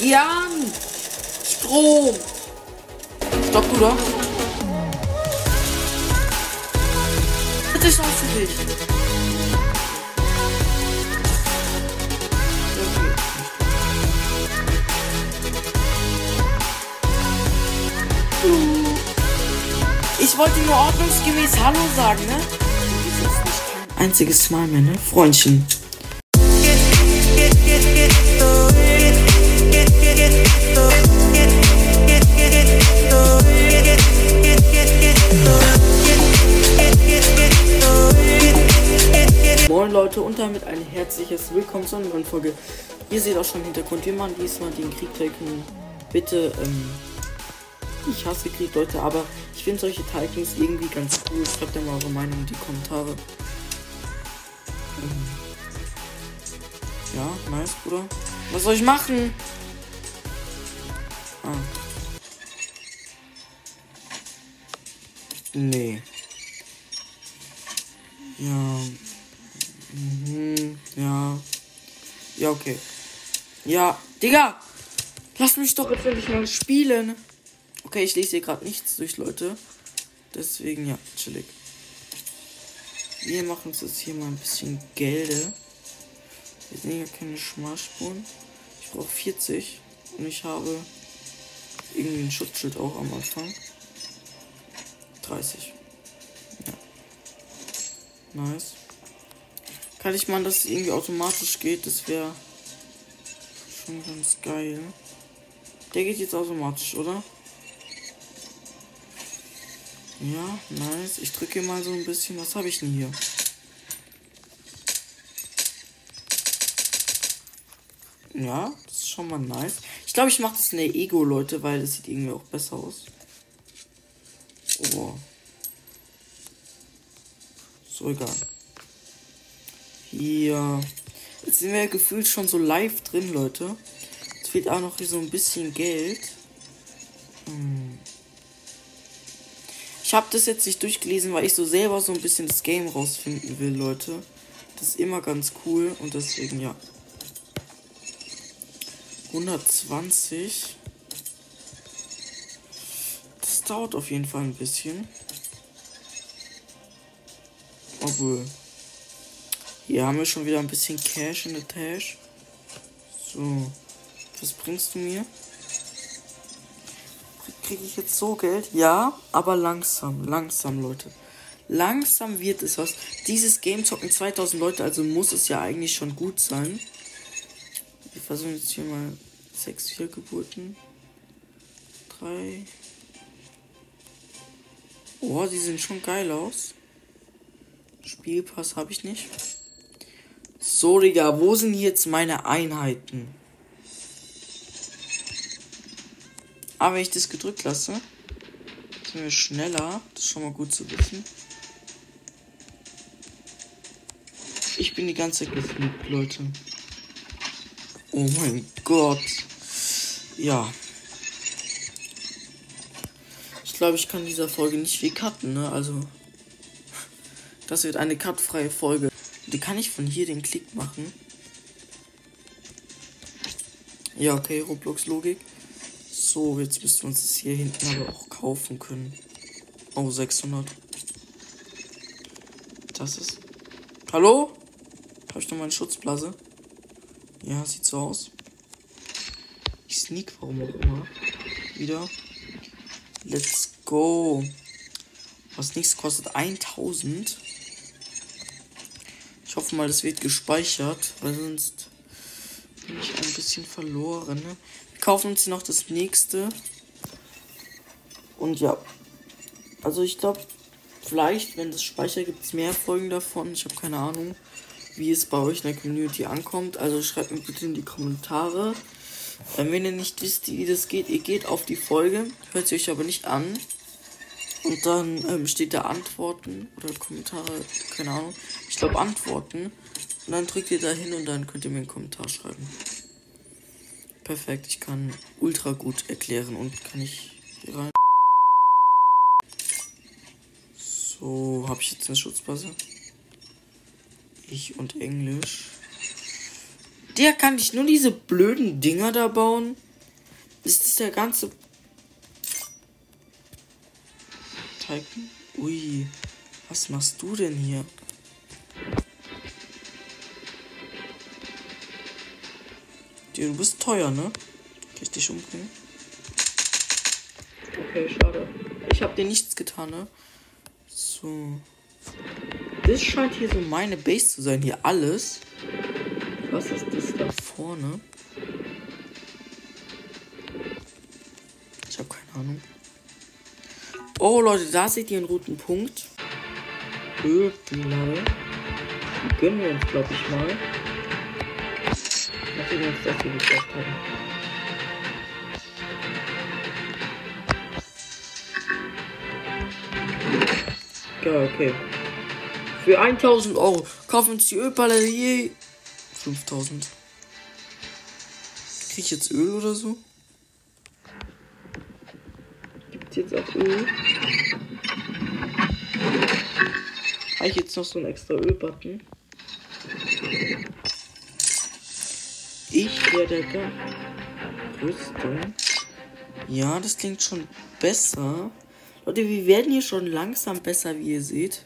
Geh an! Strom! Stopp, du da! Dritte Chance für dich! Ich wollte nur ordnungsgemäß Hallo sagen, ne? Das ist einziges Mal mehr, ne? Freundchen. Herzliches Willkommen zu einer neuen Folge. Ihr seht auch schon im Hintergrund, wir machen diesmal den Krieg taken. Bitte, ähm, ich hasse Krieg, Leute, aber ich finde solche Titans irgendwie ganz cool. Schreibt ja mal eure Meinung in die Kommentare. Ähm, ja, nice, Bruder. Was soll ich machen? Ah. Nee. Ja. Mhm, ja. Ja, okay. Ja, Digga! Lass mich doch jetzt endlich mal spielen. Okay, ich lese hier gerade nichts durch, Leute. Deswegen, ja, chillig. Wir machen uns jetzt hier mal ein bisschen Gelde. Wir sehen ja keine Schmalspuren. Ich brauche 40. Und ich habe irgendwie ein Schutzschild auch am Anfang. 30. Ja. Nice. Kann ich mal, dass es irgendwie automatisch geht? Das wäre schon ganz geil. Der geht jetzt automatisch, oder? Ja, nice. Ich drücke mal so ein bisschen. Was habe ich denn hier? Ja, das ist schon mal nice. Ich glaube, ich mache das in der Ego, Leute, weil das sieht irgendwie auch besser aus. Oh. So egal. Hier. Jetzt sind wir gefühlt schon so live drin, Leute. Jetzt fehlt auch noch hier so ein bisschen Geld. Hm. Ich habe das jetzt nicht durchgelesen, weil ich so selber so ein bisschen das Game rausfinden will, Leute. Das ist immer ganz cool und deswegen ja. 120. Das dauert auf jeden Fall ein bisschen. Obwohl. Hier haben wir schon wieder ein bisschen Cash in der Tasche. So. Was bringst du mir? Kriege ich jetzt so Geld? Ja, aber langsam. Langsam, Leute. Langsam wird es was. Dieses Game zocken 2000 Leute, also muss es ja eigentlich schon gut sein. Wir versuchen jetzt hier mal 6 Fehlgeburten. 3. Oh, die sehen schon geil aus. Spielpass habe ich nicht. So, Digga, wo sind jetzt meine Einheiten? Aber wenn ich das gedrückt lasse, sind wir schneller. Das ist schon mal gut zu wissen. Ich bin die ganze Zeit geflucht, Leute. Oh mein Gott. Ja. Ich glaube, ich kann dieser Folge nicht viel cutten, ne? Also. Das wird eine cutfreie Folge. Die kann ich von hier den Klick machen. Ja, okay, Roblox-Logik. So, jetzt müssten wir uns das hier hinten aber auch kaufen können. Oh, 600. Das ist. Hallo? Habe ich noch meine Schutzblase? Ja, sieht so aus. Ich sneak, warum auch immer. Wieder. Let's go. Was nichts kostet 1000. Ich hoffe mal, das wird gespeichert, weil sonst bin ich ein bisschen verloren. Ne? Wir kaufen uns noch das nächste. Und ja. Also ich glaube, vielleicht, wenn das Speicher gibt es mehr Folgen davon. Ich habe keine Ahnung, wie es bei euch in der Community ankommt. Also schreibt mir bitte in die Kommentare. Wenn ihr nicht wisst, wie das geht, ihr geht auf die Folge, hört sie euch aber nicht an. Und dann ähm, steht da Antworten oder Kommentare, keine Ahnung. Ich glaube Antworten. Und dann drückt ihr da hin und dann könnt ihr mir einen Kommentar schreiben. Perfekt, ich kann ultra gut erklären und kann ich hier rein. So, habe ich jetzt eine Schutzbase? Ich und Englisch. Der kann ich nur diese blöden Dinger da bauen. Ist das der ganze Titan? Ui, was machst du denn hier? Du bist teuer, ne? Kann ich dich umbringen? Okay, schade. Ich habe dir nichts getan, ne? So. Das scheint hier so meine Base zu sein. Hier alles. Was ist das da vorne? Ich habe keine Ahnung. Oh, Leute, da seht ihr einen roten Punkt. Ölpilei. Die gönnen wir uns, glaube ich, mal. Nachdem wir uns das hier gekauft haben. Ja, okay. Für 1000 Euro kaufen uns die Ölpalette je 5000. Krieg ich jetzt Öl oder so? Gibt's jetzt auch Öl? Habe ich jetzt noch so einen extra Ölbutton? Ich werde da Rüstung. Ja, das klingt schon besser. Leute, wir werden hier schon langsam besser, wie ihr seht.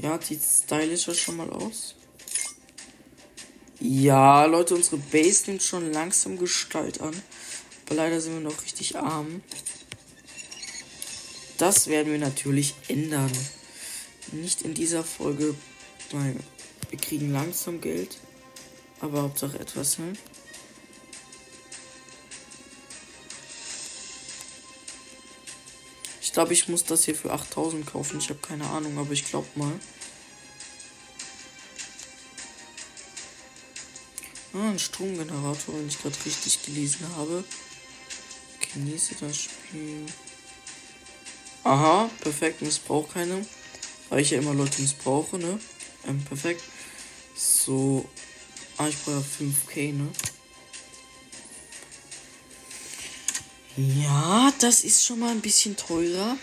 Ja, sieht stylischer schon mal aus. Ja, Leute, unsere Base nimmt schon langsam Gestalt an. Aber leider sind wir noch richtig arm. Das werden wir natürlich ändern. Nicht in dieser Folge, weil wir kriegen langsam Geld. Aber Hauptsache etwas, ne? Ich glaube, ich muss das hier für 8000 kaufen. Ich habe keine Ahnung, aber ich glaube mal. Ah, ein Stromgenerator, wenn ich gerade richtig gelesen habe. Genieße das Spiel. Aha, perfekt, missbrauch keine. Weil ich ja immer Leute missbrauche, ne? Ähm, perfekt. So. Ah, ich brauche 5k, ne? Ja, das ist schon mal ein bisschen teurer.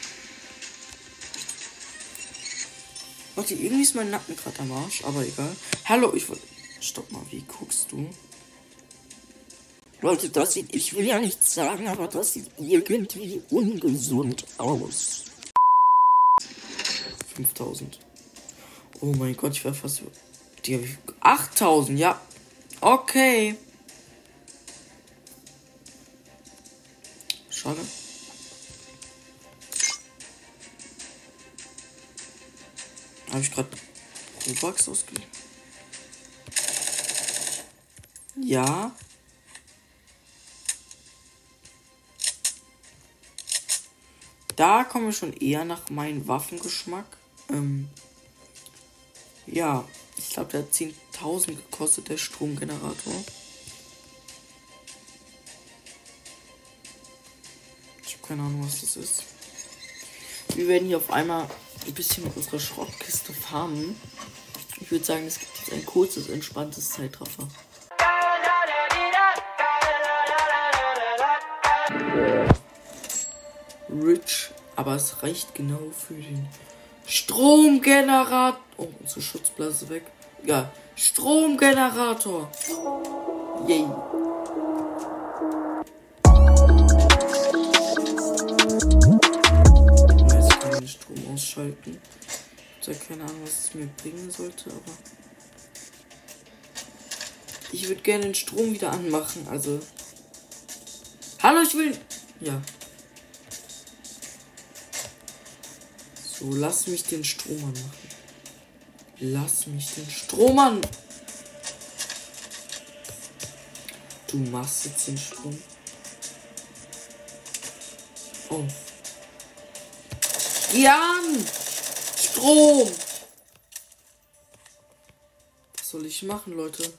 Warte, irgendwie ist mein Nacken gerade am Arsch, aber egal. Hallo, ich wollte. Stopp mal, wie guckst du? Leute, das sieht, ich will ja nichts sagen, aber das sieht irgendwie ungesund aus. 5000. Oh mein Gott, ich war fast. Die 8000, ja. Okay. Schade. Habe ich gerade Robux ausgegeben? Ja. Da kommen wir schon eher nach meinem Waffengeschmack. Ähm, ja, ich glaube, der hat 10.000 gekostet, der Stromgenerator. keine Ahnung, was das ist. Wir werden hier auf einmal ein bisschen mit unserer Schrottkiste farmen. Ich würde sagen, es gibt jetzt ein kurzes, entspanntes Zeitraffer. Rich, aber es reicht genau für den Stromgenerator. Oh, unsere Schutzblase weg. Ja, Stromgenerator. Yay. Strom ausschalten. Ich habe keine Ahnung, was es mir bringen sollte, aber. Ich würde gerne den Strom wieder anmachen, also. Hallo, ich will. Ja. So, lass mich den Strom anmachen. Lass mich den Strom an. Du machst jetzt den Strom. Oh. Jan! Strom! Was soll ich machen, Leute?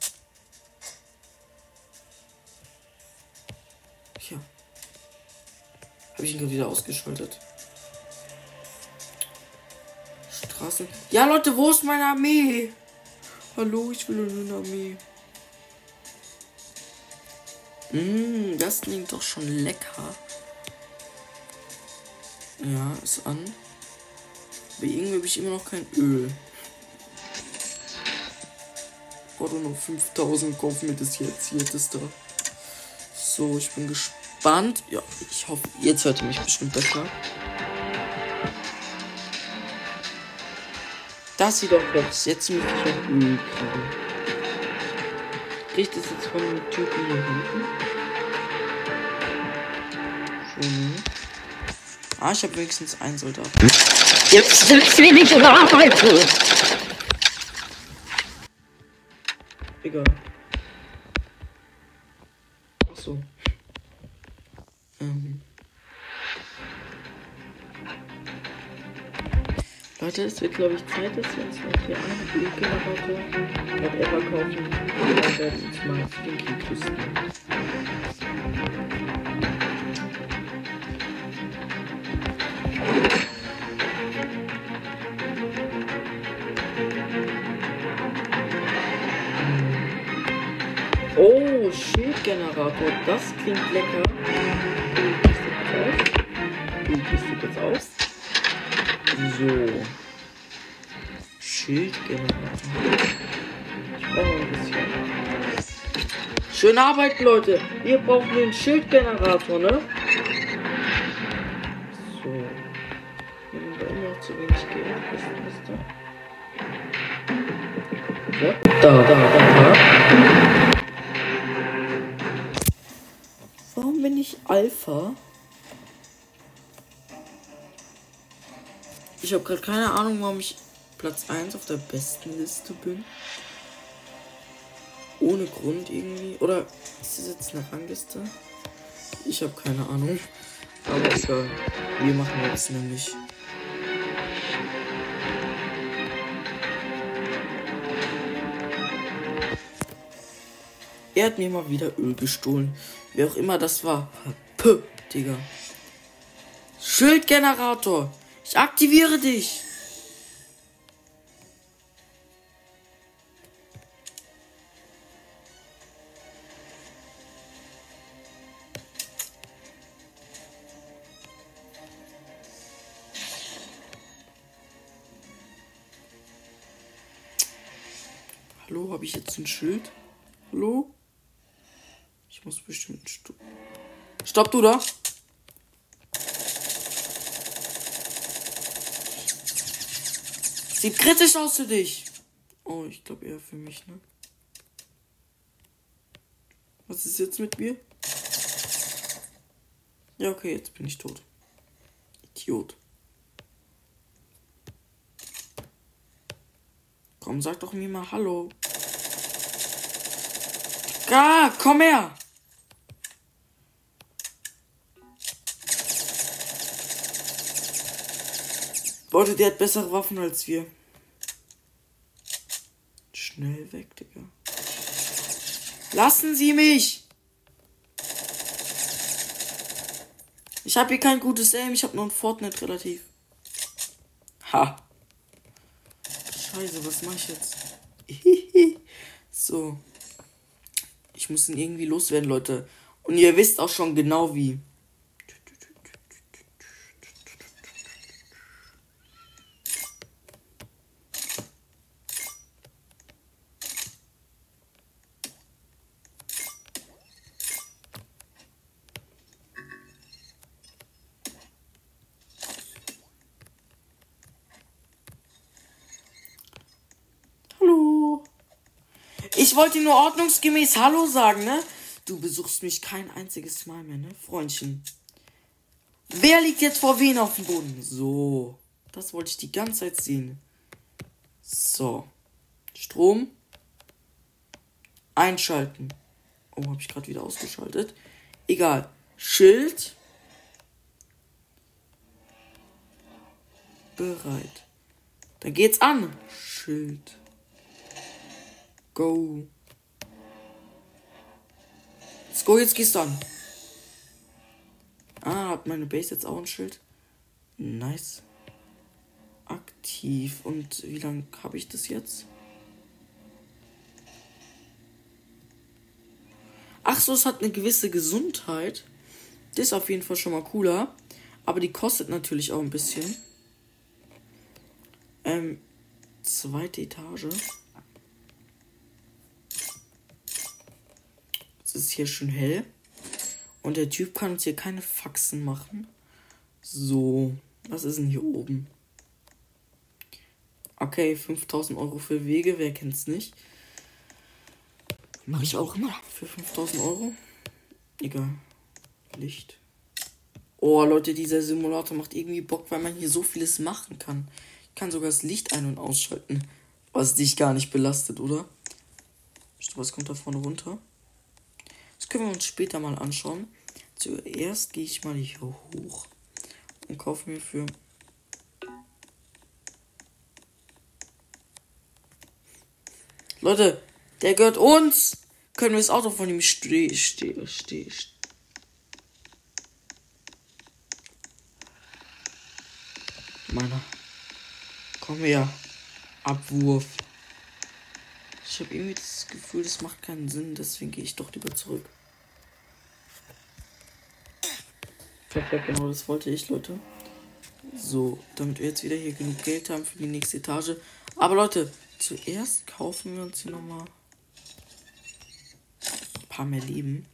Habe ich ihn gerade wieder ausgeschaltet? Straßen. Ja, Leute, wo ist meine Armee? Hallo, ich will eine Armee. Mmh, das klingt doch schon lecker. Ja, ist an. Aber irgendwie habe ich immer noch kein Öl. Brauche nur 5000, kauf mir das jetzt. Hier, das da. So, ich bin gespannt. Ja, ich hoffe, jetzt hört ihr mich bestimmt besser. Das sieht doch aus. Jetzt muss ich. Kriegt das jetzt von dem Typen hier hinten? Ne? Ah, ich habe wenigstens einen Soldat. Jetzt sind wir nicht Leute, es wird glaube ich Zeit, dass wir uns noch hier einen Ölgenerator whatever kaufen. Und dann werden wir uns mal Stinky rüsten. Oh, Schildgenerator, das klingt lecker. Du bist jetzt aus. So. Schildgenerator. Ich brauche noch ein bisschen. Schöne Arbeit, Leute. Wir brauchen den Schildgenerator, ne? So. Wir haben da immer noch zu wenig Geld. Was ist da? Da, da, da, da. Warum bin ich Alpha? Ich habe gerade keine Ahnung, warum ich Platz 1 auf der besten Liste bin. Ohne Grund irgendwie. Oder ist das jetzt eine Rangliste? Ich habe keine Ahnung. Aber egal. Wir machen jetzt nämlich. Er hat mir mal wieder Öl gestohlen. Wer auch immer das war. Puh, Digga. Schildgenerator. Ich aktiviere dich. Hallo, habe ich jetzt ein Schild? Hallo? Ich muss bestimmt sto Stopp, du da! Sieht kritisch aus für dich. Oh, ich glaube eher für mich, ne? Was ist jetzt mit mir? Ja, okay, jetzt bin ich tot. Idiot. Komm, sag doch mir mal Hallo. Ga, komm her! Leute, der hat bessere Waffen als wir. Schnell weg, Digga. Lassen Sie mich! Ich habe hier kein gutes Aim, ich habe nur ein Fortnite relativ. Ha. Scheiße, was mache ich jetzt? so. Ich muss ihn irgendwie loswerden, Leute. Und ihr wisst auch schon genau wie. Hallo. Ich wollte nur ordnungsgemäß Hallo sagen, ne? Du besuchst mich kein einziges Mal mehr, ne? Freundchen. Wer liegt jetzt vor wen auf dem Boden? So. Das wollte ich die ganze Zeit sehen. So. Strom. Einschalten. Oh, habe ich gerade wieder ausgeschaltet. Egal. Schild. Bereit. Dann geht's an. Schild. Go. Let's go, jetzt gehst du an. Ah, hat meine Base jetzt auch ein Schild? Nice. Aktiv. Und wie lange habe ich das jetzt? Ach so, es hat eine gewisse Gesundheit. Das ist auf jeden Fall schon mal cooler. Aber die kostet natürlich auch ein bisschen. Ähm, zweite Etage. Ist hier schon hell. Und der Typ kann uns hier keine Faxen machen. So, was ist denn hier oben? Okay, 5000 Euro für Wege, wer kennt's nicht? Mach ich auch immer. Für 5000 Euro? Egal. Licht. Oh, Leute, dieser Simulator macht irgendwie Bock, weil man hier so vieles machen kann. Ich kann sogar das Licht ein- und ausschalten. Was dich gar nicht belastet, oder? Was kommt da vorne runter? Das können wir uns später mal anschauen. Zuerst gehe ich mal hier hoch und kaufe mir für Leute, der gehört uns. Können wir das Auto von ihm stehen, stehen, stehen. Meiner. Komm her. Abwurf. Ich habe irgendwie das Gefühl, das macht keinen Sinn, deswegen gehe ich doch lieber zurück. Perfekt, genau das wollte ich, Leute. So, damit wir jetzt wieder hier genug Geld haben für die nächste Etage. Aber Leute, zuerst kaufen wir uns hier nochmal ein paar mehr Leben.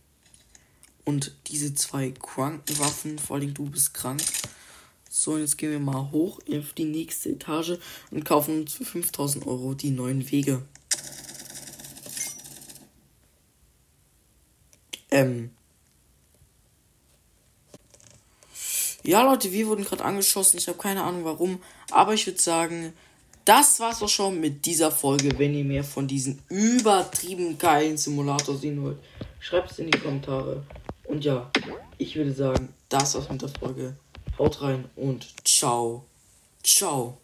Und diese zwei Krankenwaffen, vor allem du bist krank. So, und jetzt gehen wir mal hoch auf die nächste Etage und kaufen uns für 5000 Euro die neuen Wege. Ähm. Ja, Leute, wir wurden gerade angeschossen. Ich habe keine Ahnung warum. Aber ich würde sagen, das war's auch schon mit dieser Folge. Wenn ihr mehr von diesen übertrieben geilen Simulator sehen wollt, schreibt es in die Kommentare. Und ja, ich würde sagen, das war's mit der Folge. Haut rein und ciao. Ciao.